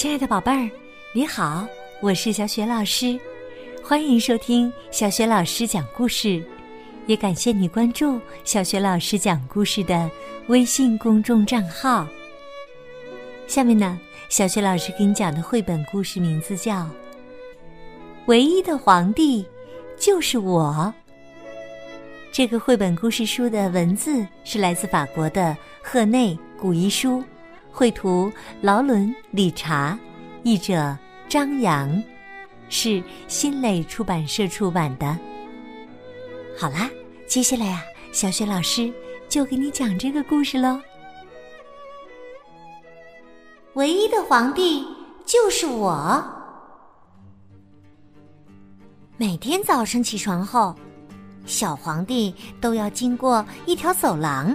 亲爱的宝贝儿，你好，我是小雪老师，欢迎收听小雪老师讲故事，也感谢你关注小雪老师讲故事的微信公众账号。下面呢，小雪老师给你讲的绘本故事名字叫《唯一的皇帝就是我》。这个绘本故事书的文字是来自法国的赫内古一书。绘图劳伦·理查，译者张扬，是新蕾出版社出版的。好啦，接下来呀，小雪老师就给你讲这个故事喽。唯一的皇帝就是我。每天早上起床后，小皇帝都要经过一条走廊，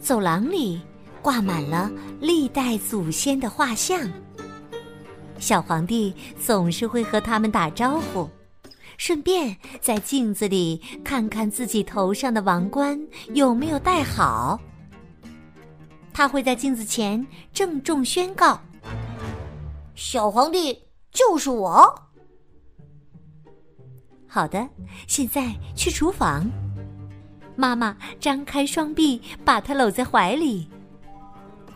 走廊里。挂满了历代祖先的画像，小皇帝总是会和他们打招呼，顺便在镜子里看看自己头上的王冠有没有戴好。他会在镜子前郑重宣告：“小皇帝就是我。”好的，现在去厨房。妈妈张开双臂，把他搂在怀里。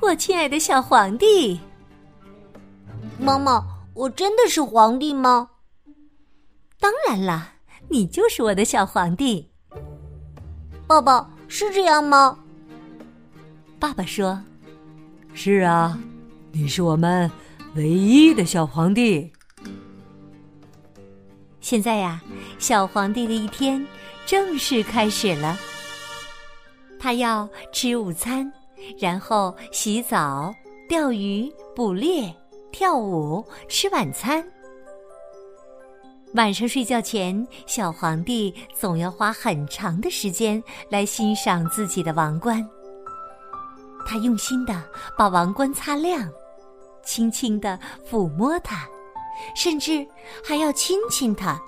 我亲爱的小皇帝，妈妈，我真的是皇帝吗？当然啦，你就是我的小皇帝。爸爸是这样吗？爸爸说：“是啊，你是我们唯一的小皇帝。”现在呀，小皇帝的一天正式开始了。他要吃午餐。然后洗澡、钓鱼、捕猎、跳舞、吃晚餐。晚上睡觉前，小皇帝总要花很长的时间来欣赏自己的王冠。他用心的把王冠擦亮，轻轻的抚摸它，甚至还要亲亲它。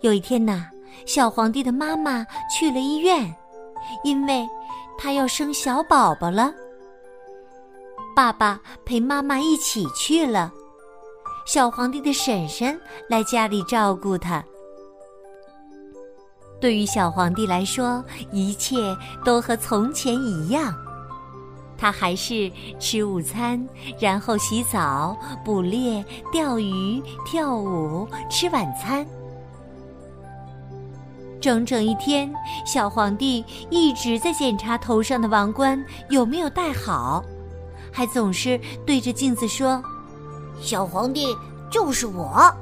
有一天呐，小皇帝的妈妈去了医院。因为他要生小宝宝了，爸爸陪妈妈一起去了。小皇帝的婶婶来家里照顾他。对于小皇帝来说，一切都和从前一样，他还是吃午餐，然后洗澡、捕猎、钓鱼、跳舞、吃晚餐。整整一天，小皇帝一直在检查头上的王冠有没有戴好，还总是对着镜子说：“小皇帝就是我。”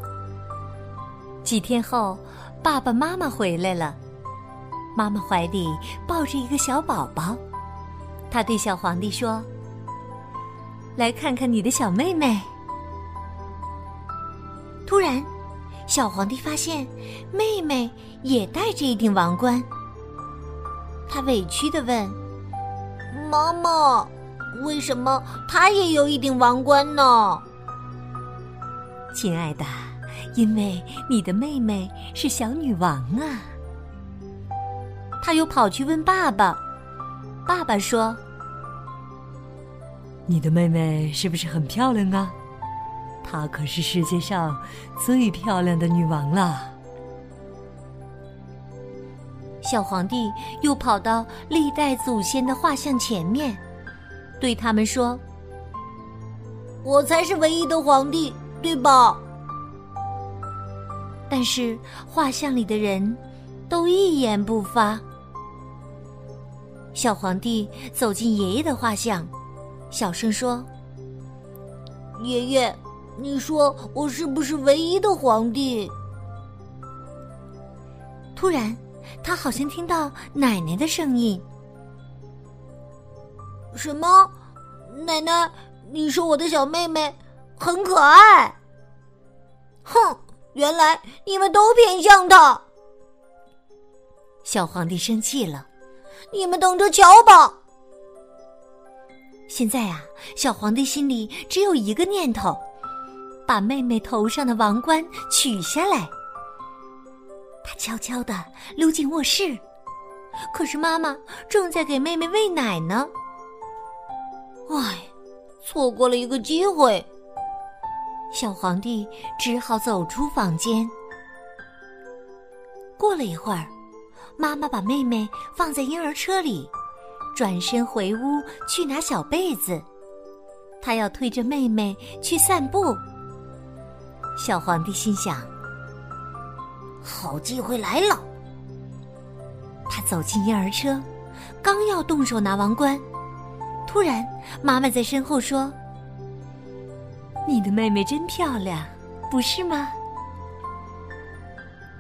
几天后，爸爸妈妈回来了，妈妈怀里抱着一个小宝宝，他对小皇帝说：“来看看你的小妹妹。”突然。小皇帝发现妹妹也戴着一顶王冠，他委屈的问：“妈妈，为什么她也有一顶王冠呢？”亲爱的，因为你的妹妹是小女王啊。他又跑去问爸爸，爸爸说：“你的妹妹是不是很漂亮啊？”她可是世界上最漂亮的女王了。小皇帝又跑到历代祖先的画像前面，对他们说：“我才是唯一的皇帝，对吧？”但是画像里的人都一言不发。小皇帝走进爷爷的画像，小声说：“爷爷。”你说我是不是唯一的皇帝？突然，他好像听到奶奶的声音。什么？奶奶，你说我的小妹妹很可爱？哼！原来你们都偏向她。小皇帝生气了，你们等着瞧吧！现在啊，小皇帝心里只有一个念头。把妹妹头上的王冠取下来，他悄悄的溜进卧室，可是妈妈正在给妹妹喂奶呢。唉，错过了一个机会。小皇帝只好走出房间。过了一会儿，妈妈把妹妹放在婴儿车里，转身回屋去拿小被子。她要推着妹妹去散步。小皇帝心想：“好机会来了！”他走进婴儿车，刚要动手拿王冠，突然妈妈在身后说：“你的妹妹真漂亮，不是吗？”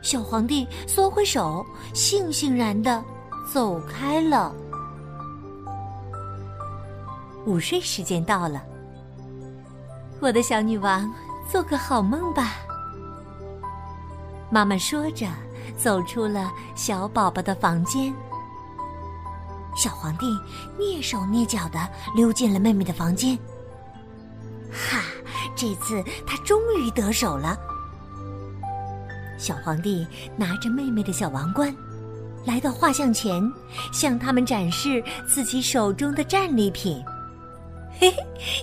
小皇帝缩回手，悻悻然的走开了。午睡时间到了，我的小女王，做个好梦吧。妈妈说着，走出了小宝宝的房间。小皇帝蹑手蹑脚的溜进了妹妹的房间。哈，这次他终于得手了。小皇帝拿着妹妹的小王冠，来到画像前，向他们展示自己手中的战利品。嘿嘿，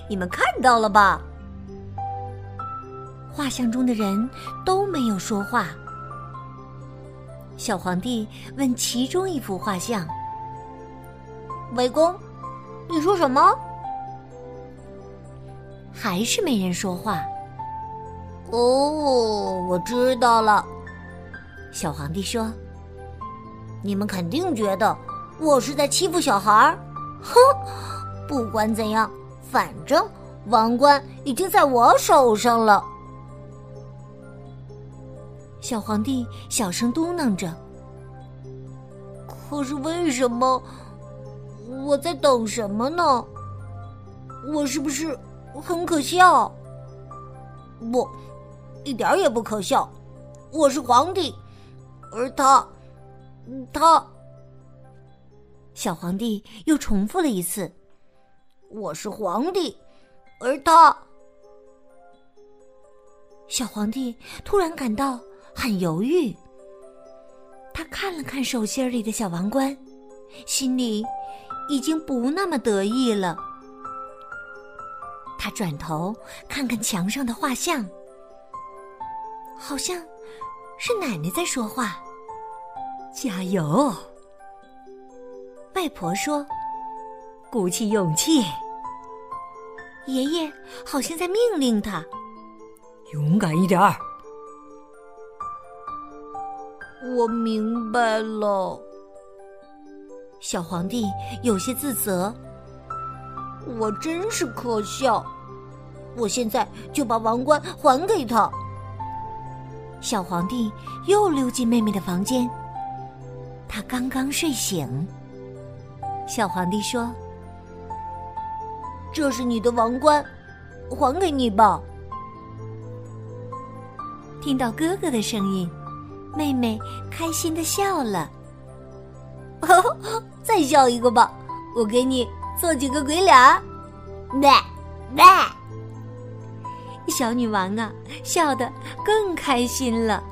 你们看到了吧？画像中的人都没有说话。小皇帝问其中一幅画像：“魏公，你说什么？”还是没人说话。哦，我知道了。小皇帝说：“你们肯定觉得我是在欺负小孩儿。哼，不管怎样，反正王冠已经在我手上了。”小皇帝小声嘟囔着：“可是为什么？我在等什么呢？我是不是很可笑？不。”一点也不可笑，我是皇帝，而他，他。小皇帝又重复了一次：“我是皇帝，而他。”小皇帝突然感到很犹豫，他看了看手心里的小王冠，心里已经不那么得意了。他转头看看墙上的画像。好像是奶奶在说话。加油！外婆说：“鼓起勇气。”爷爷好像在命令他：“勇敢一点儿。”我明白了。小皇帝有些自责：“我真是可笑。我现在就把王冠还给他。”小皇帝又溜进妹妹的房间。他刚刚睡醒。小皇帝说：“这是你的王冠，还给你吧。”听到哥哥的声音，妹妹开心的笑了。再笑一个吧，我给你做几个鬼脸。喂喂。小女王啊，笑得更开心了。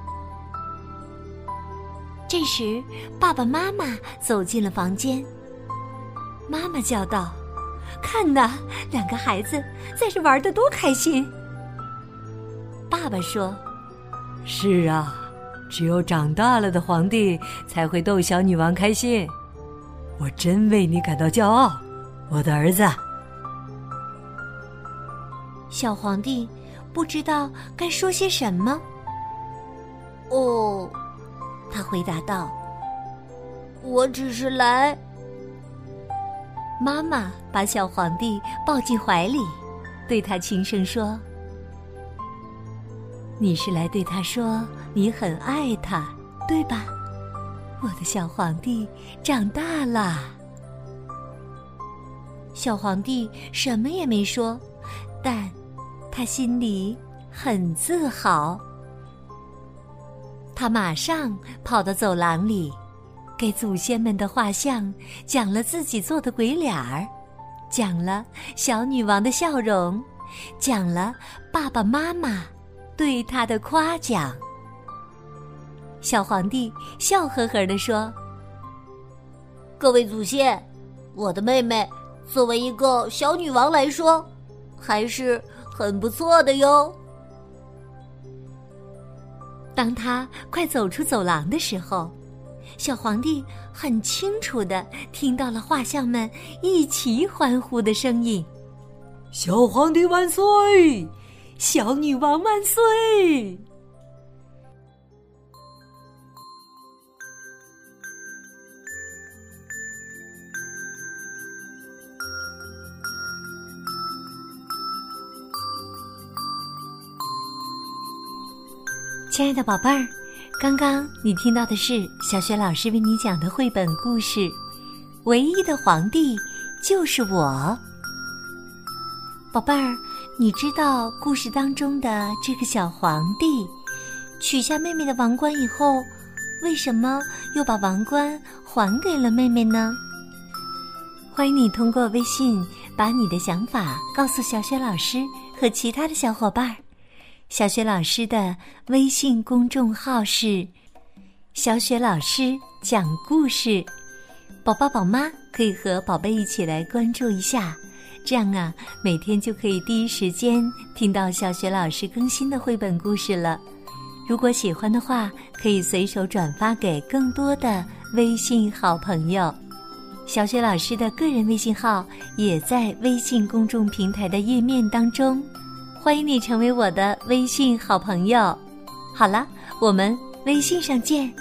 这时，爸爸妈妈走进了房间。妈妈叫道：“看呐，两个孩子在这玩的多开心！”爸爸说：“是啊，只有长大了的皇帝才会逗小女王开心。我真为你感到骄傲，我的儿子。”小皇帝。不知道该说些什么。哦，他回答道：“我只是来。”妈妈把小皇帝抱进怀里，对他轻声说：“你是来对他说你很爱他，对吧？我的小皇帝长大了。”小皇帝什么也没说，但。他心里很自豪，他马上跑到走廊里，给祖先们的画像讲了自己做的鬼脸儿，讲了小女王的笑容，讲了爸爸妈妈对他的夸奖。小皇帝笑呵呵地说：“各位祖先，我的妹妹作为一个小女王来说，还是很不错的哟。当他快走出走廊的时候，小皇帝很清楚的听到了画像们一起欢呼的声音：“小皇帝万岁！小女王万岁！”亲爱的宝贝儿，刚刚你听到的是小雪老师为你讲的绘本故事《唯一的皇帝就是我》。宝贝儿，你知道故事当中的这个小皇帝取下妹妹的王冠以后，为什么又把王冠还给了妹妹呢？欢迎你通过微信把你的想法告诉小雪老师和其他的小伙伴儿。小雪老师的微信公众号是“小雪老师讲故事”，宝宝宝妈可以和宝贝一起来关注一下，这样啊，每天就可以第一时间听到小雪老师更新的绘本故事了。如果喜欢的话，可以随手转发给更多的微信好朋友。小雪老师的个人微信号也在微信公众平台的页面当中。欢迎你成为我的微信好朋友。好了，我们微信上见。